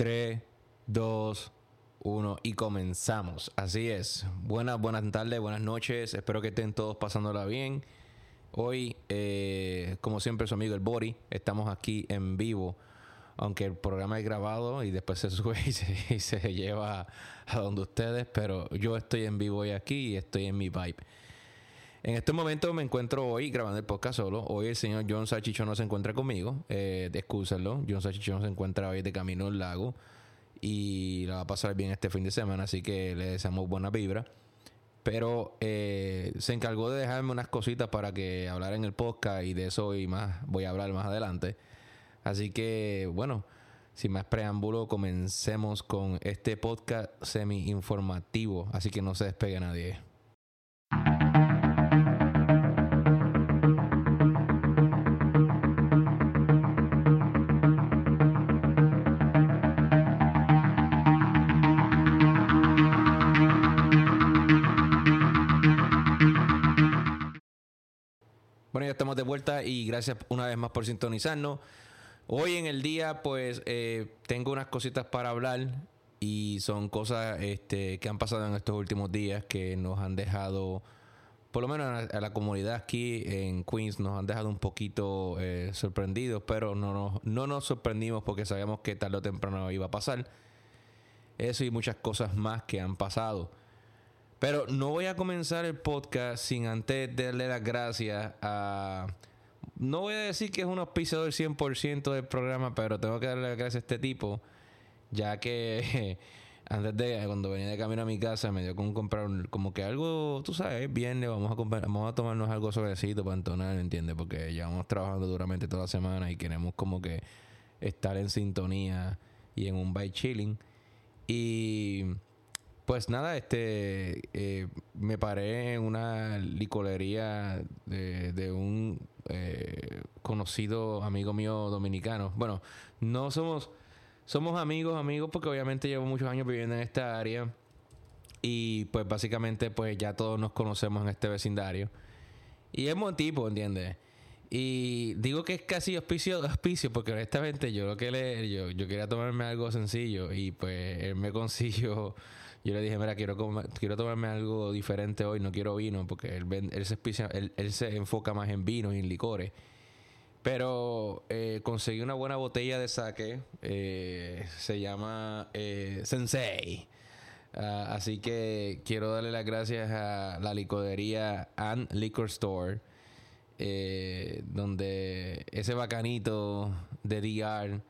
3, 2, 1 y comenzamos. Así es. Buenas, buenas tardes, buenas noches. Espero que estén todos pasándola bien. Hoy, eh, como siempre, su amigo el Bori. Estamos aquí en vivo. Aunque el programa es grabado y después se sube y se, y se lleva a donde ustedes. Pero yo estoy en vivo hoy aquí y estoy en mi vibe. En este momento me encuentro hoy grabando el podcast solo. Hoy el señor John Sachicho no se encuentra conmigo. Eh, excúsenlo. John Sachicho no se encuentra hoy de camino al lago. Y la va a pasar bien este fin de semana. Así que le deseamos buena vibra. Pero eh, se encargó de dejarme unas cositas para que hablar en el podcast. Y de eso y más voy a hablar más adelante. Así que, bueno, sin más preámbulo, comencemos con este podcast semi-informativo. Así que no se despegue nadie. Bueno, ya estamos de vuelta y gracias una vez más por sintonizarnos. Hoy en el día, pues, eh, tengo unas cositas para hablar y son cosas este, que han pasado en estos últimos días que nos han dejado, por lo menos a, la comunidad aquí en Queens, nos han dejado un poquito eh, sorprendidos, pero no nos, no nos sorprendimos porque sabíamos que tarde o temprano iba a pasar. Eso y muchas cosas más que han pasado. Pero no voy a comenzar el podcast sin antes darle las gracias a... No voy a decir que es un auspiciador 100% del programa, pero tengo que darle las gracias a este tipo, ya que antes de, cuando venía de camino a mi casa, me dio con comprar un- como que algo, tú sabes, viernes, vamos a, comprar, vamos a tomarnos algo suavecito para entonar, ¿entiendes? Porque llevamos trabajando duramente toda la semana y queremos como que estar en sintonía y en un bike chilling. Y pues nada, este eh, me paré en una licorería de, de un eh, conocido amigo mío dominicano. Bueno, no somos, somos amigos, amigos, porque obviamente llevo muchos años viviendo en esta área. Y pues básicamente pues ya todos nos conocemos en este vecindario. Y es buen tipo, ¿entiendes? Y digo que es casi auspicio, auspicio porque honestamente yo lo que le, yo, yo quería tomarme algo sencillo y pues él me consiguió, yo le dije, mira, quiero comer- quiero tomarme algo diferente hoy, no quiero vino, porque él, él, se, él, se enfoca más en vinos y en licores. Pero eh, conseguí una buena botella de sake, eh, se llama eh, Sensei. Ah, así que quiero darle las gracias a la licorería and Liquor Store, donde ese bacanito de DR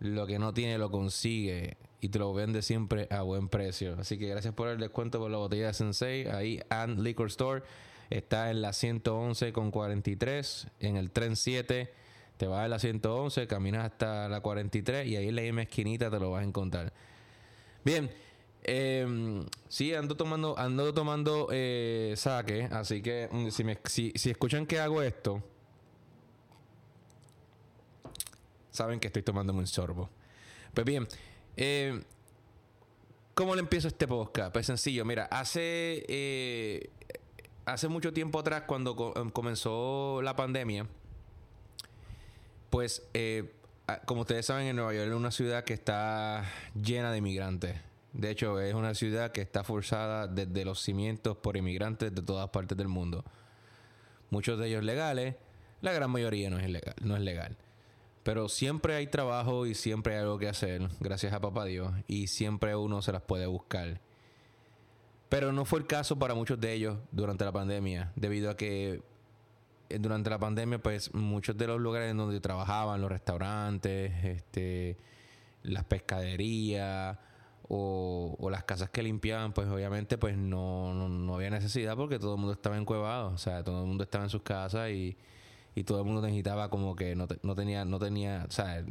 lo que no tiene lo consigue y te lo vende siempre a buen precio. Así que gracias por el descuento por la botella de Sensei. Ahí and Liquor Store está en la 111 con 43 en el tren 7. Te vas a la 111, caminas hasta la 43 y ahí en la misma esquinita te lo vas a encontrar. Bien, eh, sí, ando tomando, ando tomando eh, sake, así que mm, si, me, si, si escuchan que hago esto, saben que estoy tomándome un sorbo. Pues bien, eh, ¿cómo le empiezo este podcast? Pues sencillo, mira, hace, eh, hace mucho tiempo atrás, cuando em, comenzó la pandemia, pues, eh, como ustedes saben, en Nueva York es una ciudad que está llena de inmigrantes. De hecho, es una ciudad que está forzada desde los cimientos por inmigrantes de todas partes del mundo. Muchos de ellos legales, la gran mayoría no es legal. No es legal. Pero siempre hay trabajo y siempre hay algo que hacer, gracias a papá Dios, y siempre uno se las puede buscar. Pero no fue el caso para muchos de ellos durante la pandemia, debido a que eh, durante la pandemia, pues muchos de los lugares en donde trabajaban, los restaurantes, este, las pescaderías o, las casas que limpiaban, pues obviamente pues no, no, no había necesidad porque todo el mundo estaba encuevado, o sea, todo el mundo estaba en sus casas y, y todo el mundo necesitaba como que no, te- no tenía, no tenía, o sea,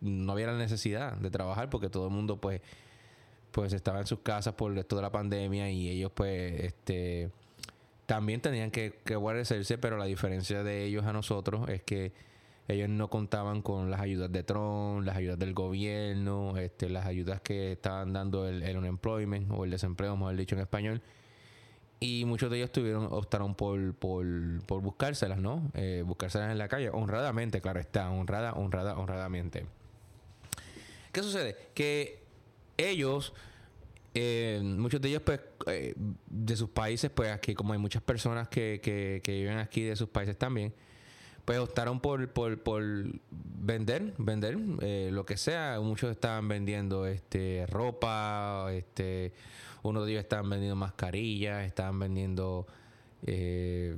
no había la necesidad de trabajar porque todo el mundo pues pues estaba en sus casas por esto de la pandemia y ellos pues este también tenían que, que guarecerse, pero la diferencia de ellos a nosotros es que ellos no contaban con las ayudas de Trump, las ayudas del gobierno, este, las ayudas que estaban dando el, el unemployment o el desempleo, mejor dicho en español. Y muchos de ellos tuvieron, optaron por, por, por buscárselas, ¿no? Eh, buscárselas en la calle, honradamente, claro está, honrada, honrada, honradamente. ¿Qué sucede? Que ellos, eh, muchos de ellos, pues, eh, de sus países, pues aquí, como hay muchas personas que, que, que viven aquí de sus países también, pues optaron por, por, por vender, vender eh, lo que sea. Muchos estaban vendiendo este ropa, este, uno de ellos estaban vendiendo mascarillas, estaban vendiendo eh,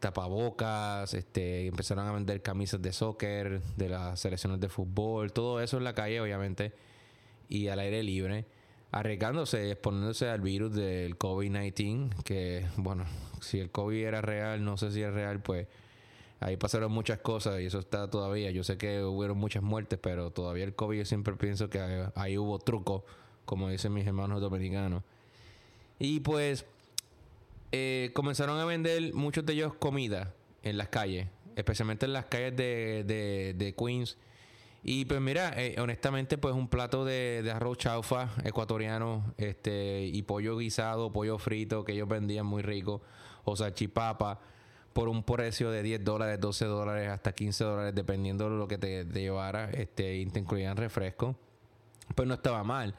tapabocas, este, empezaron a vender camisas de soccer, de las selecciones de fútbol, todo eso en la calle, obviamente, y al aire libre, arriesgándose, exponiéndose al virus del COVID-19, que, bueno, si el COVID era real, no sé si es real, pues ahí pasaron muchas cosas y eso está todavía. Yo sé que hubo muchas muertes, pero todavía el COVID yo siempre pienso que ahí hubo truco, como dicen mis hermanos dominicanos. Y pues eh, comenzaron a vender muchos de ellos comida en las calles, especialmente en las calles de, de, Queens. Y pues mira, eh, honestamente, pues un plato de, de, arroz chaufa ecuatoriano este y pollo guisado, pollo frito que ellos vendían muy rico, o salchipapa, por un precio de 10 dólares, 12 dólares, hasta 15 dólares, dependiendo de lo que te, te llevara, este, y te incluían refresco, pues no estaba mal.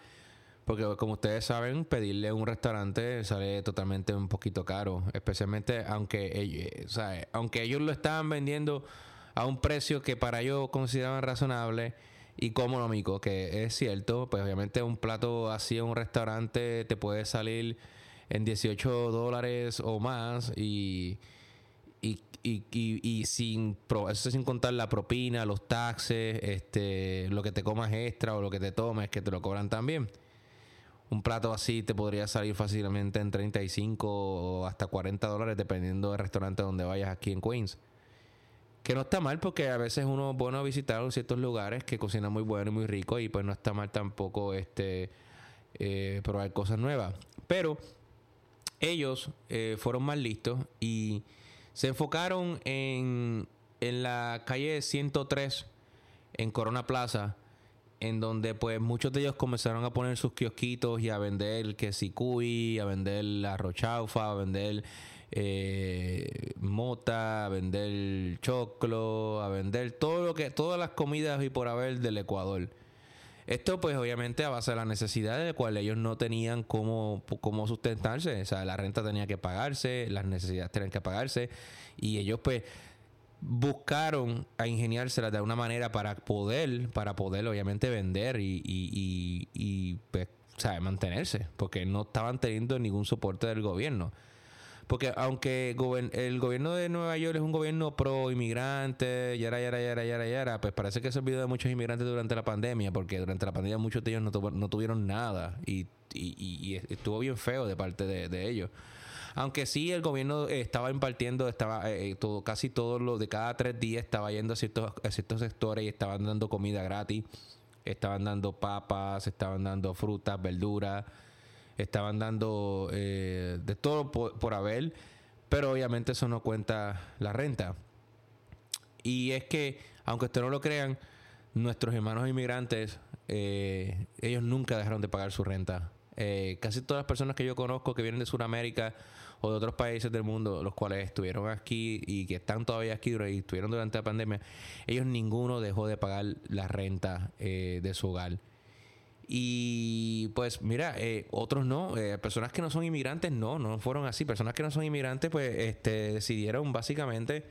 Porque como ustedes saben, pedirle un restaurante sale totalmente un poquito caro. Especialmente aunque ellos, aunque ellos lo estaban vendiendo a un precio que para ellos consideraban razonable y económico, que es cierto, pues obviamente un plato así en un restaurante te puede salir en 18 dólares o más y, y, y, y, sin eso sin contar la propina, los taxes, este, lo que te comas extra o lo que te tomes que te lo cobran también un plato así te podría salir fácilmente en 35 o hasta 40 dólares dependiendo del restaurante donde vayas aquí en Queens. Que no está mal porque a veces uno es bueno visitar ciertos lugares que cocinan muy bueno y muy rico y pues no está mal tampoco este eh, probar cosas nuevas. Pero ellos eh, fueron más listos y se enfocaron en, en la calle 103 en Corona Plaza en donde pues muchos de ellos comenzaron a poner sus kiosquitos y a vender que a vender la rochaufa, a vender eh, mota, a vender choclo, a vender todo lo que, todas las comidas y por haber del Ecuador. Esto pues obviamente a base de la necesidad de cual ellos no tenían cómo, cómo sustentarse, o sea, la renta tenía que pagarse, las necesidades tenían que pagarse y ellos pues buscaron a ingeniárselas de alguna manera para poder, para poder obviamente vender y, y, pues, mantenerse, porque no estaban teniendo ningún soporte del gobierno. Porque aunque el gobierno de Nueva York es un gobierno pro inmigrante, yara, yara, yara, yara, yara, pues parece que se olvidó de muchos inmigrantes durante la pandemia, porque durante la pandemia muchos de ellos no, no tuvieron nada y, estuvo bien feo de parte de ellos. Aunque sí, el gobierno estaba impartiendo, estaba eh, eh, todo, casi todo lo de cada tres días estaba yendo a ciertos, ciertos sectores y estaban dando comida gratis. Estaban dando papas, estaban dando frutas, verduras, estaban dando eh, de todo por, haber, pero obviamente eso no cuenta la renta. Y es que, aunque ustedes no lo crean, nuestros hermanos inmigrantes, ellos nunca dejaron de pagar su renta. casi todas las personas que yo conozco que vienen de Sudamérica o de otros países del mundo, los cuales estuvieron aquí y que están todavía aquí y estuvieron durante la pandemia, ellos ninguno dejó de pagar la renta eh, de su hogar. Y pues mira, eh, otros no, eh, personas que no son inmigrantes no, no fueron así. Personas que no son inmigrantes pues este, decidieron básicamente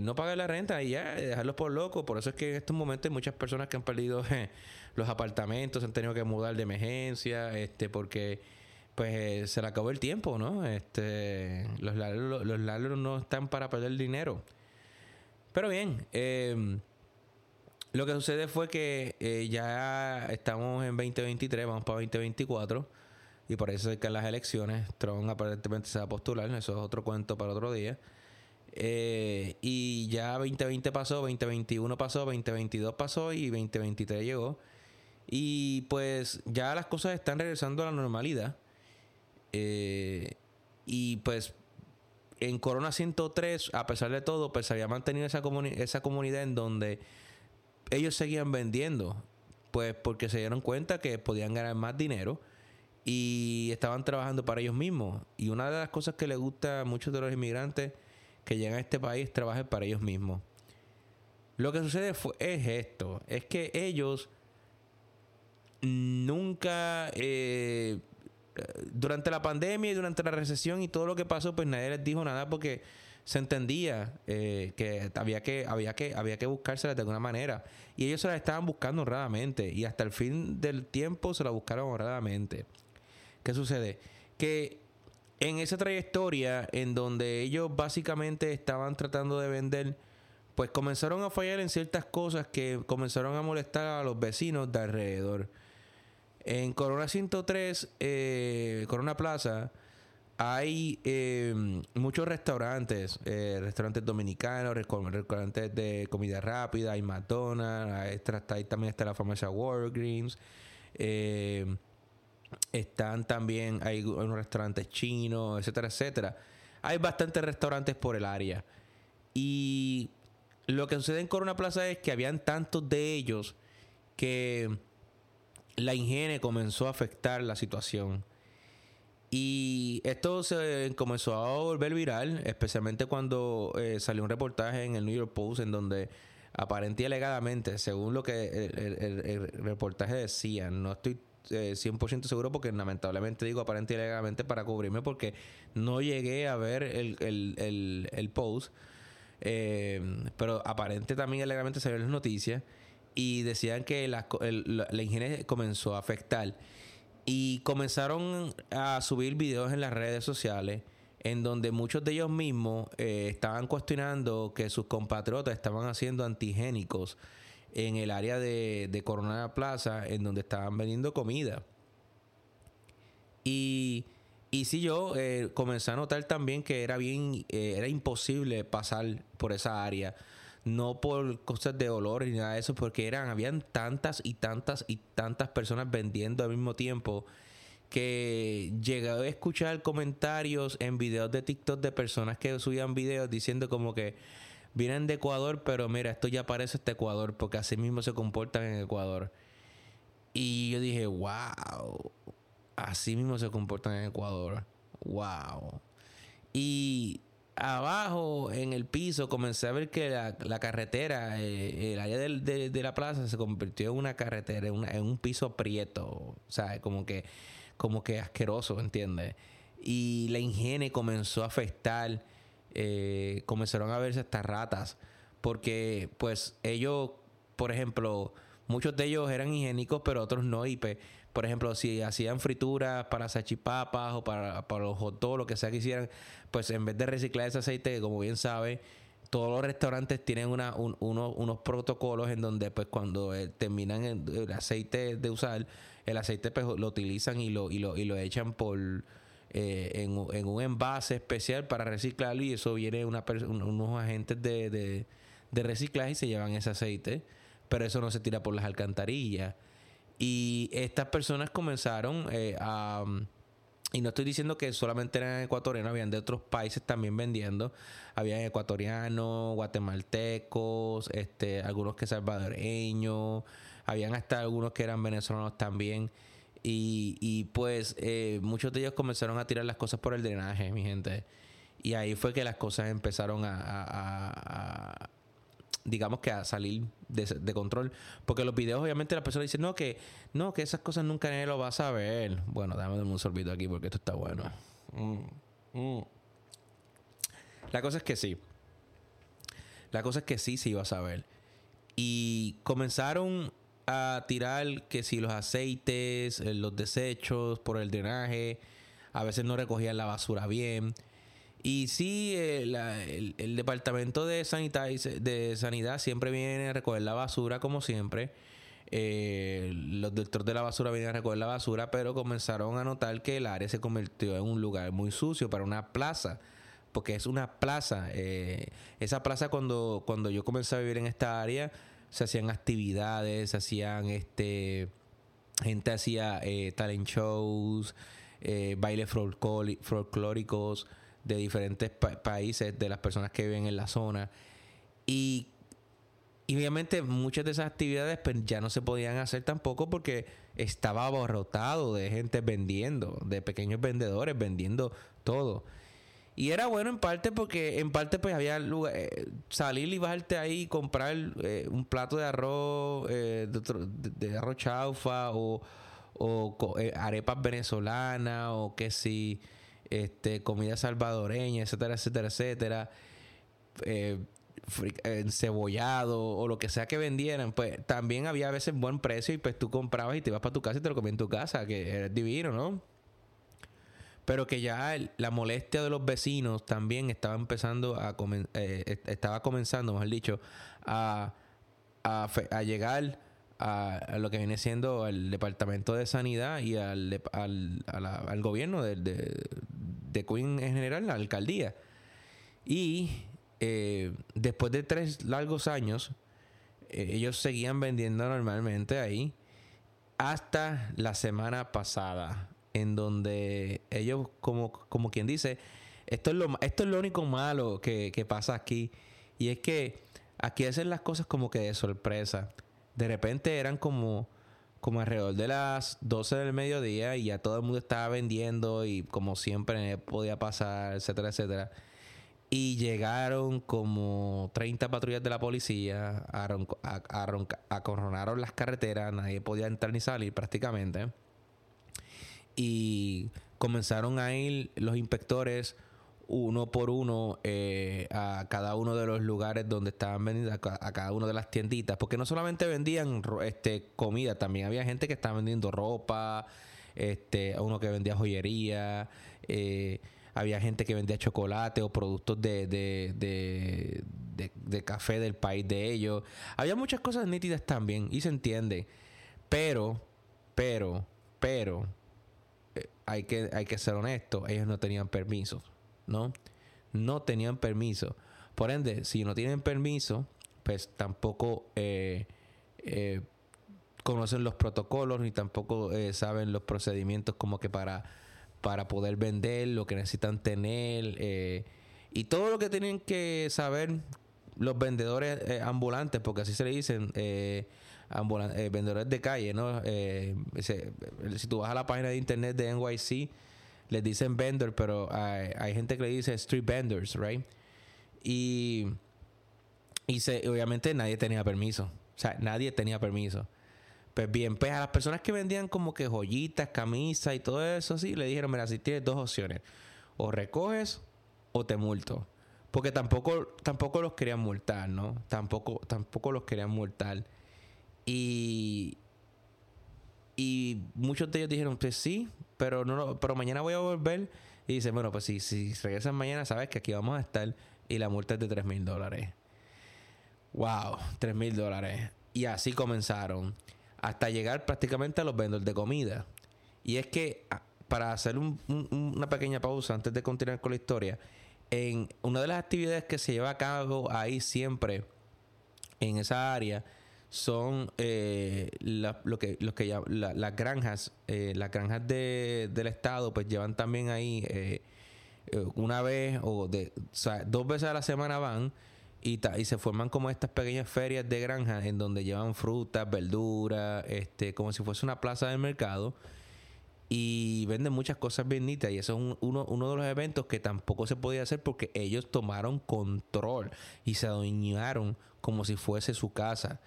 no pagar la renta y ya dejarlos por locos. Por eso es que en estos momentos hay muchas personas que han perdido los apartamentos, han tenido que mudar de emergencia, este, porque pues eh, se le acabó el tiempo, ¿no? Este, los los, no están para perder dinero. Pero bien, em, lo que sucede fue que eh, ya estamos en 2023, vamos para 2024, y parece que en las elecciones Trump aparentemente se va a postular, eso es otro cuento para otro día. Eh, y ya 2020 pasó, 2021 pasó, 2022 pasó y 2023 llegó. Y pues ya las cosas están regresando a la normalidad. Eh, y pues en Corona 103, a pesar de todo, pues había mantenido esa, esa comunidad en donde ellos seguían vendiendo, pues porque se dieron cuenta que podían ganar más dinero y estaban trabajando para ellos mismos. Y una de las cosas que les gusta a muchos de los inmigrantes que llegan a este país es trabajar para ellos mismos. Lo que sucede fue, es esto, es que ellos nunca, eh, durante la pandemia y durante la recesión y todo lo que pasó, pues nadie les dijo nada porque se entendía eh, que había que había que había que buscárselas de alguna manera y ellos se las estaban buscando honradamente y hasta el fin del tiempo se la buscaron honradamente. ¿Qué sucede? Que en esa trayectoria en donde ellos básicamente estaban tratando de vender, pues comenzaron a fallar en ciertas cosas que comenzaron a molestar a los vecinos de alrededor. En Corona 103, eh, Corona Plaza, hay eh, muchos restaurantes, eh, restaurantes dominicanos, restaurantes de comida rápida, hay McDonald's, ahí también está la famosa Walgreens. Eh, están también, hay unos restaurantes chinos, etcétera, etcétera. Hay bastantes restaurantes por el área. Y lo que sucede en Corona Plaza es que habían tantos de ellos que la higiene comenzó a afectar la situación. Y esto se comenzó a volver viral, especialmente cuando eh, salió un reportaje en el New York Post en donde aparentemente alegadamente, según lo que el reportaje decía, no estoy 100% eh, seguro porque lamentablemente digo aparente y legalmente para cubrirme porque no llegué a ver el, el, post. Eh, pero aparente también legalmente salió en las noticias y decían que la, la, ingeniería comenzó a afectar y comenzaron a subir videos en las redes sociales en donde muchos de ellos mismos eh, estaban cuestionando que sus compatriotas estaban haciendo antigénicos en el área de, de Corona Plaza, en donde estaban vendiendo comida. Y, y sí, yo eh, comencé a notar también que era bien, eh, era imposible pasar por esa área. No por cosas de olor ni nada de eso, porque eran, habían tantas y tantas y tantas personas vendiendo al mismo tiempo que llegué a escuchar comentarios en videos de TikTok de personas que subían videos diciendo como que vienen de Ecuador, pero mira, esto ya parece este Ecuador, porque así mismo se comportan en Ecuador. Y yo dije, wow, así mismo se comportan en Ecuador. Wow. Y abajo, en el piso, comencé a ver que la, carretera, eh, el área de, la plaza se convirtió en una carretera, en, en un piso prieto. O sea, como que, como que asqueroso, ¿entiendes? Y la higiene comenzó a afectar eh, comenzaron a verse estas ratas. Porque, pues, ellos, por ejemplo, muchos de ellos eran higiénicos, pero otros no. Y, pues, por ejemplo, si hacían frituras para sachipapas o para, para los hot lo que sea que hicieran, pues en vez de reciclar ese aceite, como bien sabe, todos los restaurantes tienen una, unos protocolos en donde, pues, cuando eh, terminan el, aceite de usar, el aceite pues, lo utilizan y lo, y lo, y lo echan por eh, en, un envase especial para reciclarlo y eso viene una unos agentes de, de, reciclaje y se llevan ese aceite, pero eso no se tira por las alcantarillas. Y estas personas comenzaron eh, a... Y no estoy diciendo que solamente eran ecuatorianos, habían de otros países también vendiendo. Habían ecuatorianos, guatemaltecos, este, algunos que salvadoreños, habían hasta algunos que eran venezolanos también. Y, y pues eh, muchos de ellos comenzaron a tirar las cosas por el drenaje, mi gente. Y ahí fue que las cosas empezaron a, digamos que a salir de, control. Porque los videos, obviamente, las personas dicen, no, que no, que esas cosas nunca nadie lo va a saber. Bueno, dame un sorbito aquí porque esto está bueno. Mm, mm. La cosa es que sí. La cosa es que sí se iba a saber. Y comenzaron a tirar que si los aceites, eh, los desechos por el drenaje, a veces no recogían la basura bien. Y sí, eh, el, departamento de, de sanidad siempre viene a recoger la basura como siempre. Eh, los directores de la basura vienen a recoger la basura, pero comenzaron a notar que el área se convirtió en un lugar muy sucio para una plaza, porque es una plaza. esa plaza cuando, cuando yo comencé a vivir en esta área, se hacían actividades, se hacían este gente hacía eh, talent shows, eh, bailes folclóricos de diferentes países, de las personas que viven en la zona. Y, obviamente muchas de esas actividades pues, ya no se podían hacer tampoco porque estaba abarrotado de gente vendiendo, de pequeños vendedores vendiendo todo. Y era bueno en parte porque en parte pues había lugar, eh, salir y bajarte ahí y comprar eh, un plato de arroz, eh, de, arroz chaufa o, o arepas venezolanas o que si este, comida salvadoreña, etcétera, etcétera, etcétera. cebollado o lo que sea que vendieran, pues también había a veces buen precio y pues tú comprabas y te ibas para tu casa y te lo comías en tu casa, que era divino, ¿no? pero que ya la molestia de los vecinos también estaba empezando a eh, estaba comenzando, mejor dicho, a, a, llegar a, lo que viene siendo el Departamento de Sanidad y al, al, gobierno de, de, Queen en general, la alcaldía. Y eh, después de tres largos años, eh, ellos seguían vendiendo normalmente ahí hasta la semana pasada en donde ellos, como, como quien dice, esto es, lo, esto es lo único malo que, pasa aquí. Y es que aquí hacen las cosas como que de sorpresa. De repente eran como, como alrededor de las 12 del mediodía y ya todo el mundo estaba vendiendo y como siempre podía pasar, etcétera, etcétera. Y llegaron como 30 patrullas de la policía, acorronaron las carreteras, nadie podía entrar ni salir prácticamente y comenzaron a ir los inspectores uno por uno eh, a cada uno de los lugares donde estaban vendiendo, a, cada una de las tienditas, porque no solamente vendían este comida, también había gente que estaba vendiendo ropa, este, uno que vendía joyería, eh, había gente que vendía chocolate o productos de, de, de, de, café del país de ellos. Había muchas cosas nítidas también, y se entiende, pero, pero, pero, hay que, hay que ser honesto, ellos no tenían permiso, ¿no? No tenían permiso. Por ende, si no tienen permiso, pues tampoco eh, eh, conocen los protocolos ni tampoco eh, saben los procedimientos como que para, para poder vender, lo que necesitan tener y todo lo que tienen que saber los vendedores ambulantes, porque así se le dicen, eh, vendedores de calle, ¿no? Eh, si tú vas a la página de internet de NYC, les dicen vendor, pero hay, gente que le dice street vendors, right? Y, y se, obviamente nadie tenía permiso. O sea, nadie tenía permiso. Pues bien, pues a las personas que vendían como que joyitas, camisas y todo eso así, le dijeron, mira, si tienes dos opciones. O recoges o te multo. Porque tampoco, tampoco los querían multar, ¿no? Tampoco, tampoco los querían multar. Y, y muchos de ellos dijeron, pues sí, pero no pero mañana voy a volver. Y dice, bueno, pues si, si regresan mañana, sabes que aquí vamos a estar. Y la multa es de 3 mil dólares. Wow, 3 mil dólares. Y así comenzaron. Hasta llegar prácticamente a los vendedores de comida. Y es que, ah, para hacer una pequeña pausa antes de continuar con la historia, en una de las actividades que se lleva a cabo ahí siempre, en esa área, son eh, lo que, lo que las granjas, eh, las granjas de, del estado, pues llevan también ahí eh, una vez o, de, dos veces a la semana van y, y se forman como estas pequeñas ferias de granjas en donde llevan frutas, verduras, este, como si fuese una plaza de mercado y venden muchas cosas bien y eso es uno, uno de los eventos que tampoco se podía hacer porque ellos tomaron control y se adueñaron como si fuese su casa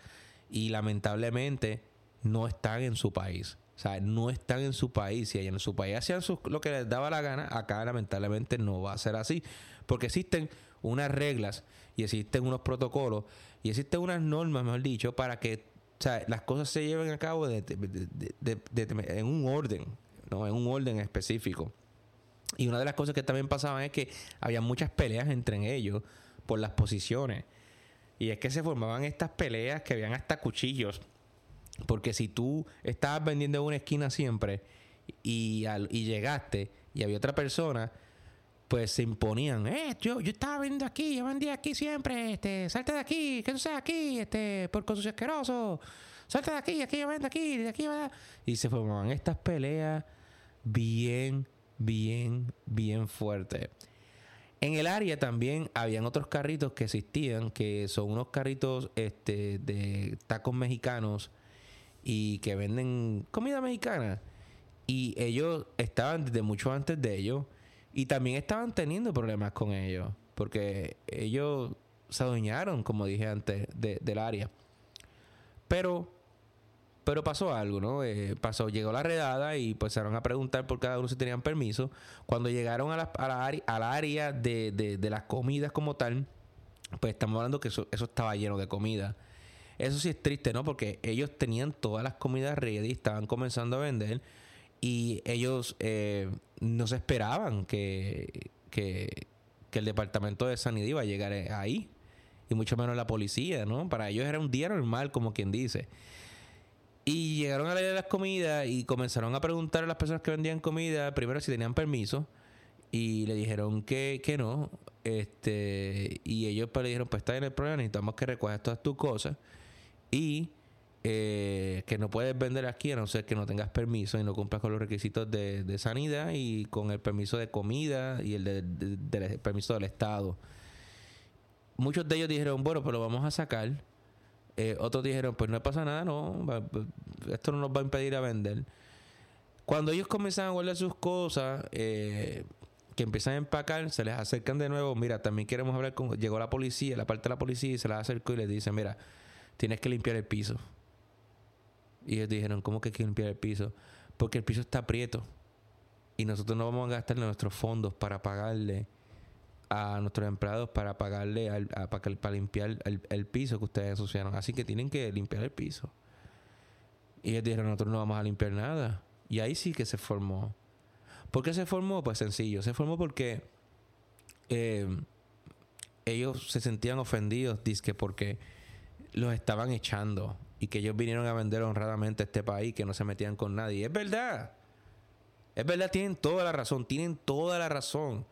y lamentablemente no están en su país. O sea, no están en su país. Y en su país hacían lo que les daba la gana, acá lamentablemente no va a ser así. Porque existen unas reglas y existen unos protocolos y existen unas normas, mejor dicho, para que las cosas se lleven a cabo en un orden, ¿no? En un orden específico. Y una de las cosas que también pasaban es que había muchas peleas entre ellos por las posiciones. Y es que se formaban estas peleas que habían hasta cuchillos. Porque si tú estabas vendiendo en una esquina siempre y, y llegaste y había otra persona, pues se imponían, eh, yo, yo estaba vendiendo aquí, yo vendía aquí siempre, este, salte de aquí, que tú seas aquí, este, por sucio asqueroso, salte de aquí, aquí yo vendo aquí, de aquí va. Y se formaban estas peleas bien, bien, bien fuertes. En el área también habían otros carritos que existían, que son unos carritos este, de tacos mexicanos y que venden comida mexicana. Y ellos estaban desde mucho antes de ellos. Y también estaban teniendo problemas con ellos, porque ellos se adueñaron, como dije antes, del área. Pero, pero pasó algo, ¿no? Eh, pasó, llegó la redada y empezaron a preguntar por cada uno si tenían permiso. Cuando llegaron a la, a la, área, de, de, las comidas como tal, pues estamos hablando que eso, eso estaba lleno de comida. Eso sí es triste, ¿no? Porque ellos tenían todas las comidas ready, estaban comenzando a vender y ellos eh, no se esperaban que, que, el departamento de sanidad iba a llegar ahí y mucho menos la policía, ¿no? Para ellos era un día normal, como quien dice. Llegaron a la de las comidas y comenzaron a preguntar a las personas que vendían comida primero si tenían permiso y le dijeron que, que no. Este, y ellos pues le dijeron, pues está en el problema, necesitamos que recojas todas tus cosas y eh, que no puedes vender aquí a no ser que no tengas permiso y no cumplas con los requisitos de, sanidad y con el permiso de comida y el de, permiso del Estado. Muchos de ellos dijeron, bueno, pues lo vamos a sacar. Eh, otros dijeron, pues no pasa nada, no, esto no nos va a impedir a vender. Cuando ellos comienzan a guardar sus cosas, eh, que empiezan a empacar, se les acercan de nuevo, mira, también queremos hablar con... Llegó la policía, la parte de la policía, y se les acercó y les dice, mira, tienes que limpiar el piso. Y ellos dijeron, ¿cómo que hay que limpiar el piso? Porque el piso está prieto. Y nosotros no vamos a gastar nuestros fondos para pagarle a nuestros empleados para pagarle al, para, limpiar el, piso que ustedes asociaron. Así que tienen que limpiar el piso. Y ellos dijeron, nosotros no vamos a limpiar nada. Y ahí sí que se formó. ¿Por qué se formó? Pues sencillo. Se formó porque eh, ellos se sentían ofendidos, que porque los estaban echando y que ellos vinieron a vender honradamente a este país, que no se metían con nadie. Es verdad. Es verdad, tienen toda la razón, tienen toda la razón.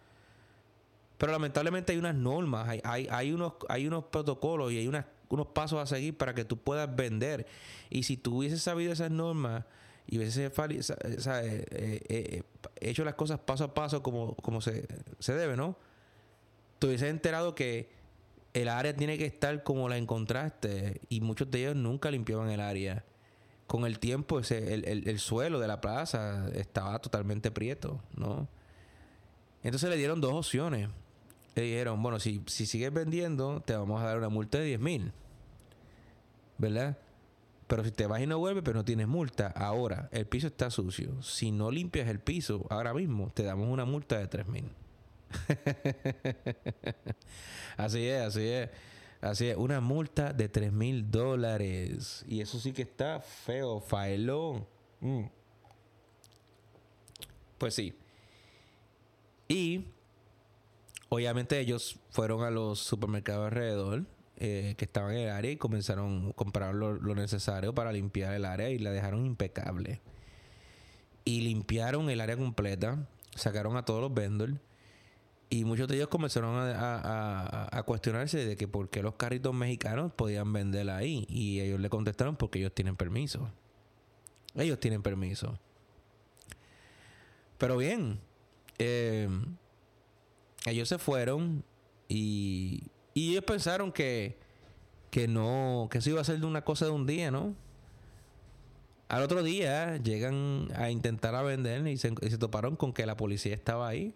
Pero lamentablemente hay unas normas, hay, hay, hay unos, hay unos protocolos y hay unas, unos pasos a seguir para que tú puedas vender. Y si tú hubieses sabido esas normas y hubieses eh, eh, eh, hecho las cosas paso a paso como, como se, se debe, ¿no? Tú hubieses enterado que el área tiene que estar como la encontraste y muchos de ellos nunca limpiaban el área. Con el tiempo ese, el, suelo de la plaza estaba totalmente prieto, ¿no? Entonces le dieron dos opciones. Le dijeron, bueno, si, si sigues vendiendo, te vamos a dar una multa de 10 mil. ¿Verdad? Pero si te vas y no vuelves, pero no tienes multa. Ahora, el piso está sucio. Si no limpias el piso ahora mismo, te damos una multa de 3 mil. así es, así es. Así es, una multa de 3 mil dólares. Y eso sí que está feo, faelón. Mm. Pues sí. Y obviamente ellos fueron a los supermercados alrededor eh, que estaban en el área y comenzaron a comprar lo, lo, necesario para limpiar el área y la dejaron impecable. Y limpiaron el área completa, sacaron a todos los vendors y muchos de ellos comenzaron a, cuestionarse de que por qué los carritos mexicanos podían vender ahí. Y ellos le contestaron porque ellos tienen permiso. Ellos tienen permiso. Pero bien, eh, ellos se fueron y, y ellos pensaron que, que no, que eso iba a ser de una cosa de un día, ¿no? Al otro día llegan a intentar a vender y se, y se toparon con que la policía estaba ahí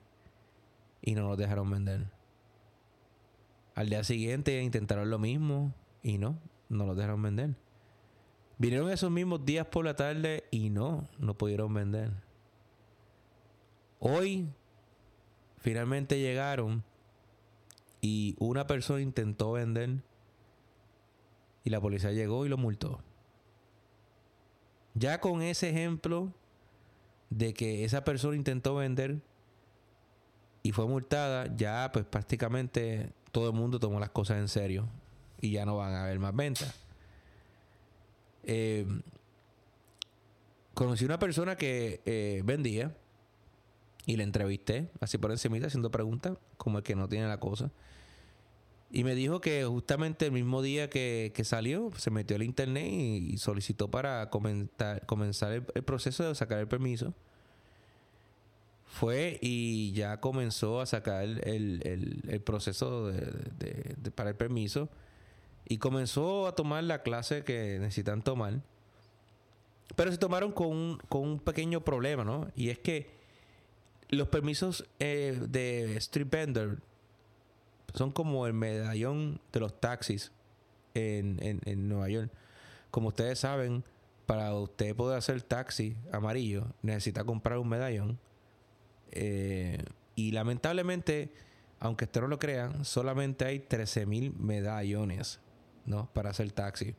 y no los dejaron vender. Al día siguiente intentaron lo mismo y no, no los dejaron vender. Vinieron esos mismos días por la tarde y no, no pudieron vender. Hoy finalmente llegaron y una persona intentó vender y la policía llegó y lo multó. Ya con ese ejemplo de que esa persona intentó vender y fue multada, ya pues prácticamente todo el mundo tomó las cosas en serio y ya no van a haber más ventas. Eh, conocí una persona que eh, vendía y le entrevisté así por encima haciendo preguntas como el que no tiene la cosa. Y me dijo que justamente el mismo día que, salió, se metió al internet y, solicitó para comenzar el, proceso de sacar el permiso fue y ya comenzó a sacar el, proceso de, para el permiso y comenzó a tomar la clase que necesitan tomar. Pero se tomaron con un, con un pequeño problema, ¿no? Y es que los permisos eh, de Street Vendor son como el medallón de los taxis en, en, Nueva York. Como ustedes saben, para usted poder hacer taxi amarillo, necesita comprar un medallón. Eh, y lamentablemente, aunque usted no lo crea, solamente hay 13.000 medallones ¿no? para hacer taxi.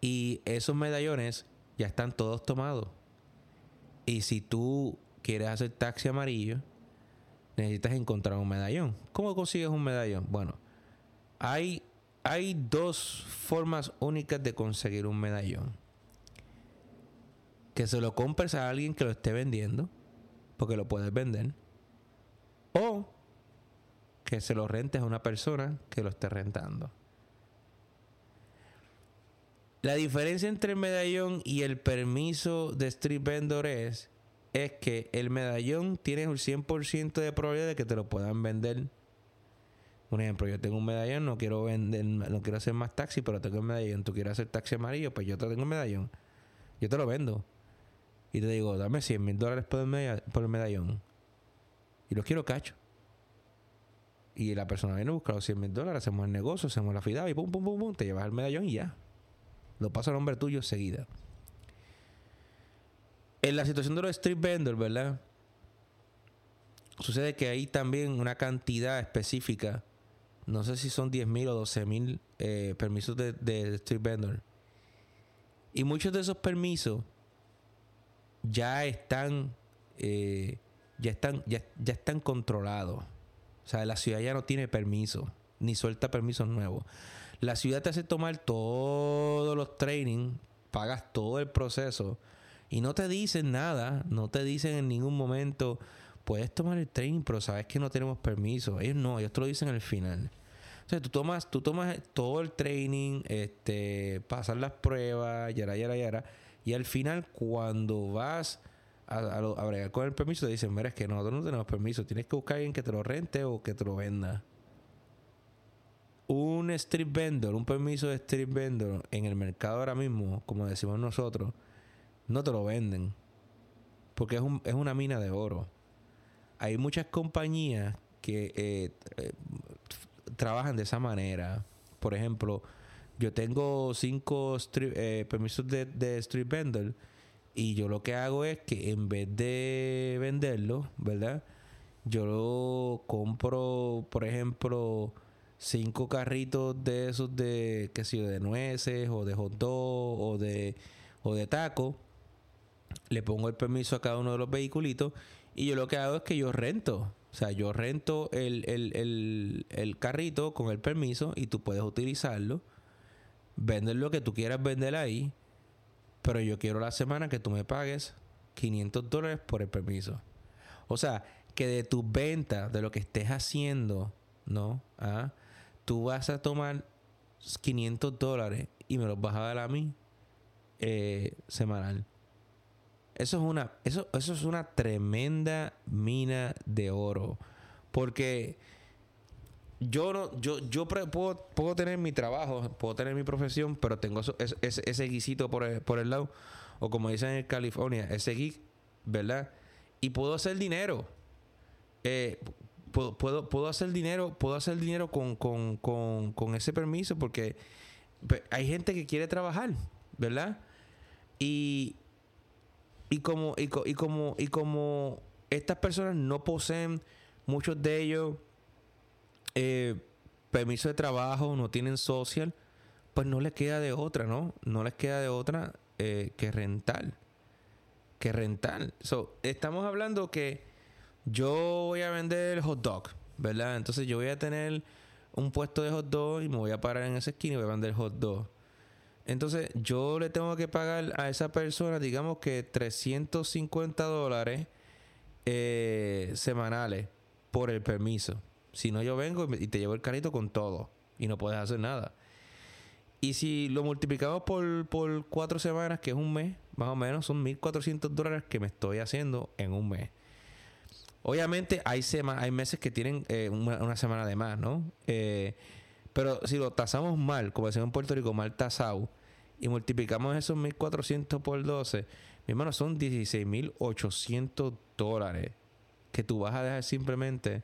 Y esos medallones ya están todos tomados. Y si tú quieres hacer taxi amarillo, necesitas encontrar un medallón. ¿Cómo consigues un medallón? Bueno, hay, hay dos formas únicas de conseguir un medallón. Que se lo compres a alguien que lo esté vendiendo, porque lo puedes vender. O que se lo rentes a una persona que lo esté rentando. La diferencia entre el medallón y el permiso de street vendor es, es que el medallón tiene un 100% de probabilidad de que te lo puedan vender. Un ejemplo, yo tengo un medallón, no quiero vender, no quiero hacer más taxi, pero tengo un medallón. Tú quieres hacer taxi amarillo, pues yo te tengo un medallón. Yo te lo vendo. Y te digo, dame 100 mil dólares por el, medallón. Y los quiero cacho. Y la persona viene a buscar los 100 mil dólares, hacemos el negocio, hacemos la fidada y pum, pum, pum, pum, te llevas el medallón y ya. Lo paso a nombre tuyo seguida. En la situación de los street vendors, ¿verdad? Sucede que hay también una cantidad específica. No sé si son 10.000 o 12.000 eh, permisos de, street vendor. Y muchos de esos permisos ya están, eh, ya están, ya, ya están controlados. O sea, la ciudad ya no tiene permiso, ni suelta permisos nuevos. La ciudad te hace tomar todos los trainings, pagas todo el proceso y no te dicen nada, no te dicen en ningún momento, puedes tomar el training, pero sabes que no tenemos permiso. Ellos no, ellos te lo dicen al final. O sea, tú tomas, tú tomas todo el training, este, pasar las pruebas, yara, yara, yara, y al final cuando vas a, a, bregar con el permiso, te dicen, mira, es que nosotros no tenemos permiso, tienes que buscar a alguien que te lo rente o que te lo venda un street vendor, un permiso de street vendor en el mercado ahora mismo, como decimos nosotros, no te lo venden. Porque es, es una mina de oro. Hay muchas compañías que eh, eh, trabajan de esa manera. Por ejemplo, yo tengo cinco eh, permisos de, de street vendor y yo lo que hago es que en vez de venderlo, ¿verdad? Yo lo compro, por ejemplo, cinco carritos de esos de, qué sé de nueces o de hot dog o de, o de taco. Le pongo el permiso a cada uno de los vehiculitos y yo lo que hago es que yo rento. O sea, yo rento el, el, el, carrito con el permiso y tú puedes utilizarlo. Vender lo que tú quieras vender ahí. Pero yo quiero la semana que tú me pagues 500 dólares por el permiso. O sea, que de tu venta, de lo que estés haciendo, ¿no? ¿Ah? Tú vas a tomar 500 dólares y me los vas a dar a mí eh, semanal. Eso es una, eso, eso es una tremenda mina de oro. Porque yo no, yo, yo puedo, puedo tener mi trabajo, puedo tener mi profesión, pero tengo ese, ese, guisito por el, por el lado. O como dicen en California, ese geek, ¿verdad? Y puedo hacer dinero. Eh, puedo, puedo, hacer dinero, puedo hacer dinero con, con, con, con ese permiso porque hay gente que quiere trabajar, ¿verdad? Y, y como, y, como, y como estas personas no poseen muchos de ellos eh, permiso de trabajo, no tienen social, pues no les queda de otra, ¿no? No les queda de otra eh, que rentar. Que rentar. So, estamos hablando que yo voy a vender hot dog, ¿verdad? Entonces yo voy a tener un puesto de hot dog y me voy a parar en esa esquina y voy a vender hot dog. Entonces yo le tengo que pagar a esa persona, digamos que 350 dólares eh, semanales por el permiso. Si no, yo vengo y te llevo el carrito con todo y no puedes hacer nada. Y si lo multiplicamos por, por cuatro semanas, que es un mes, más o menos, son 1.400 dólares que me estoy haciendo en un mes. Obviamente hay, hay meses que tienen eh, una, semana de más, ¿no? Eh, pero si lo tasamos mal, como decimos en Puerto Rico, mal tasado, y multiplicamos esos 1.400 por 12, mi hermano, son 16.800 dólares que tú vas a dejar simplemente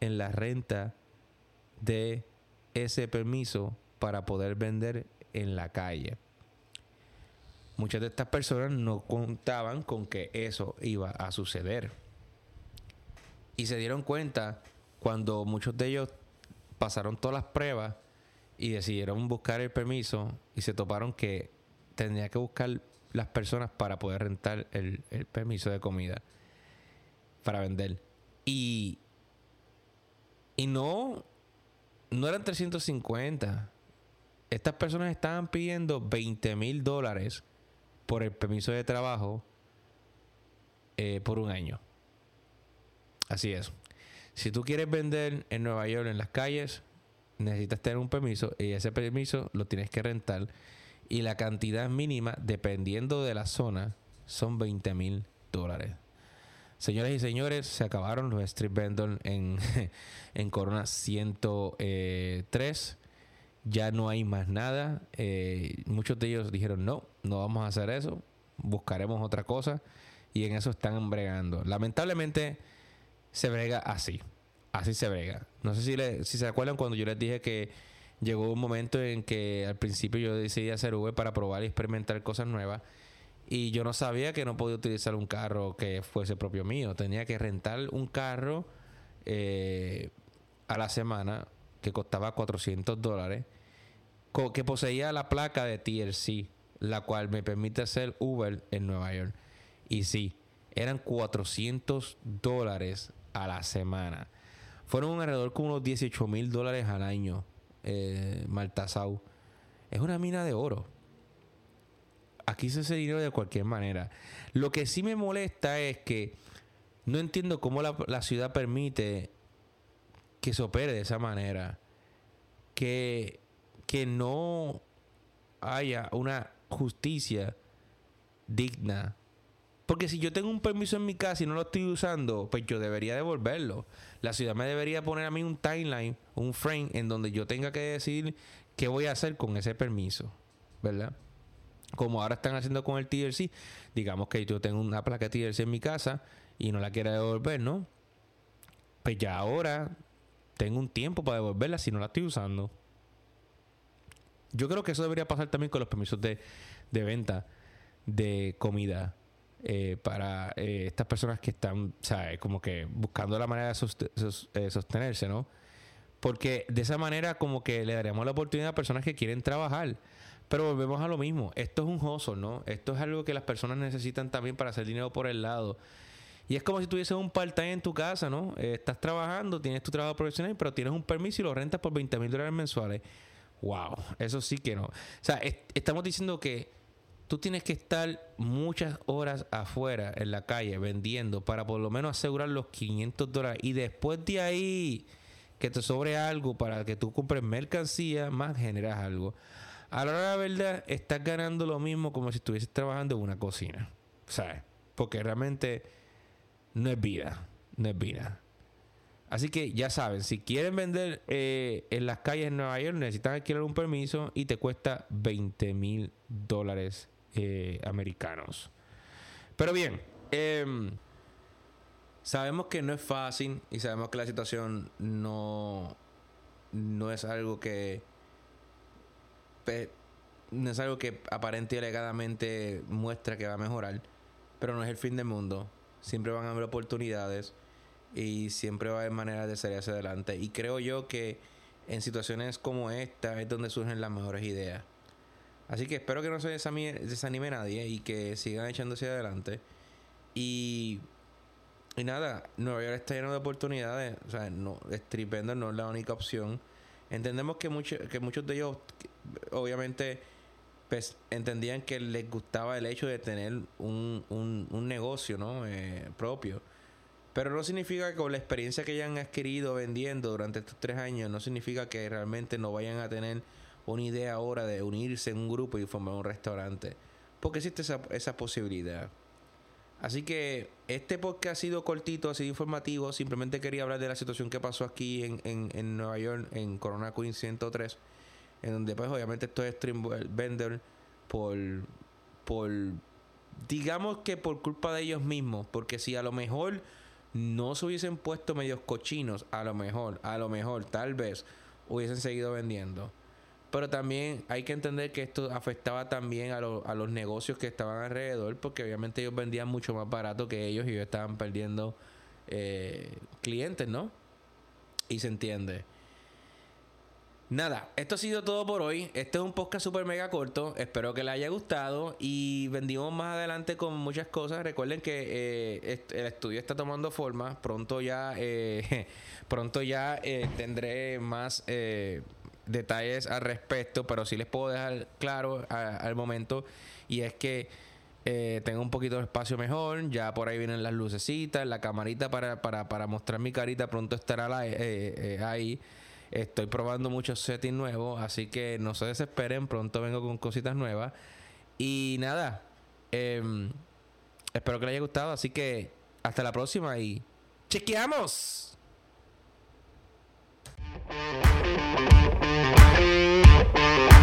en la renta de ese permiso para poder vender en la calle. Muchas de estas personas no contaban con que eso iba a suceder. Y se dieron cuenta cuando muchos de ellos pasaron todas las pruebas y decidieron buscar el permiso y se toparon que tendría que buscar las personas para poder rentar el, permiso de comida para vender. Y, y no, no eran 350. Estas personas estaban pidiendo 20 mil dólares por el permiso de trabajo eh, por un año. Así es. Si tú quieres vender en Nueva York en las calles, necesitas tener un permiso y ese permiso lo tienes que rentar y la cantidad mínima, dependiendo de la zona, son 20 mil dólares. Señores y señores, se acabaron los street vendors en, en Corona 103. Ya no hay más nada. Eh, muchos de ellos dijeron, no, no vamos a hacer eso. Buscaremos otra cosa. Y en eso están bregando. Lamentablemente se brega así. Así se brega. No sé si, si se acuerdan cuando yo les dije que llegó un momento en que al principio yo decidí hacer Uber para probar y experimentar cosas nuevas. Y yo no sabía que no podía utilizar un carro que fuese propio mío. Tenía que rentar un carro eh, a la semana que costaba 400 dólares, que poseía la placa de TLC, la cual me permite hacer Uber en Nueva York. Y sí, eran 400 dólares a la semana. Fueron alrededor como unos 18 mil dólares al año eh, Maltasau, es una mina de oro. Aquí se hace dinero de cualquier manera. Lo que sí me molesta es que no entiendo cómo la, ciudad permite que se opere de esa manera. Que, que no haya una justicia digna porque si yo tengo un permiso en mi casa y no lo estoy usando, pues yo debería devolverlo. La ciudad me debería poner a mí un timeline, un frame, en donde yo tenga que decir qué voy a hacer con ese permiso, ¿verdad? Como ahora están haciendo con el TLC, digamos que yo tengo una placa TLC en mi casa y no la quiero devolver, ¿no? Pues ya ahora tengo un tiempo para devolverla si no la estoy usando. Yo creo que eso debería pasar también con los permisos de, de venta de comida eh, para eh, estas personas que están, ¿sabes? Como que buscando la manera de eh, sostenerse, ¿no? Porque de esa manera como que le daremos la oportunidad a personas que quieren trabajar. Pero volvemos a lo mismo. Esto es un hustle, ¿no? Esto es algo que las personas necesitan también para hacer dinero por el lado. Y es como si tuvieses un part-time en tu casa, ¿no? estás trabajando, tienes tu trabajo profesional, pero tienes un permiso y lo rentas por 20 mil dólares mensuales. Wow, eso sí que no. O sea, estamos diciendo que tú tienes que estar muchas horas afuera en la calle vendiendo para por lo menos asegurar los 500 dólares y después de ahí que te sobre algo para que tú compres mercancía más generas algo. A la hora de la verdad estás ganando lo mismo como si estuvieses trabajando en una cocina, ¿sabes? Porque realmente no es vida, no es vida. Así que ya saben, si quieren vender eh, en las calles de Nueva York necesitan adquirir un permiso y te cuesta 20 mil dólares eh, americanos. Pero bien, em, sabemos que no es fácil y sabemos que la situación no, no es algo que no es algo que aparente y alegadamente muestra que va a mejorar, pero no es el fin del mundo. Siempre van a haber oportunidades y siempre va a haber maneras de salir hacia adelante. Y creo yo que en situaciones como esta es donde surgen las mejores ideas. Así que espero que no se desanime, nadie y que sigan echándose adelante. Y, y nada, Nueva York está lleno de oportunidades. O sea, no, Street no es la única opción. Entendemos que, mucho, que muchos de ellos, obviamente, pues entendían que les gustaba el hecho de tener un, un, un negocio ¿no? Eh, propio. Pero no significa que con la experiencia que hayan adquirido vendiendo durante estos tres años, no significa que realmente no vayan a tener una idea ahora de unirse en un grupo y formar un restaurante. Porque existe esa, esa posibilidad. Así que este podcast ha sido cortito, ha sido informativo. Simplemente quería hablar de la situación que pasó aquí en, en, Nueva York, en Corona Queen 103. En donde, pues, obviamente, estos stream vendors por, por, digamos que por culpa de ellos mismos, porque si a lo mejor no se hubiesen puesto medios cochinos, a lo mejor, a lo mejor, tal vez hubiesen seguido vendiendo. Pero también hay que entender que esto afectaba también a, a los negocios que estaban alrededor, porque obviamente ellos vendían mucho más barato que ellos y ellos estaban perdiendo eh, clientes, ¿no? Y se entiende. Nada, esto ha sido todo por hoy. Este es un podcast super mega corto. Espero que les haya gustado. Y vendimos más adelante con muchas cosas. Recuerden que eh, el estudio está tomando forma. Pronto ya, eh, pronto ya eh, tendré más detalles al respecto. Pero sí les puedo dejar claro al momento. Y es que tengo un poquito de espacio mejor. Ya por ahí vienen las lucecitas. La camarita para, para, para mostrar mi carita pronto estará ahí. Estoy probando muchos settings nuevos, así que no se desesperen, pronto vengo con cositas nuevas. Y nada, em, espero que les haya gustado, así que hasta la próxima y chequeamos. Música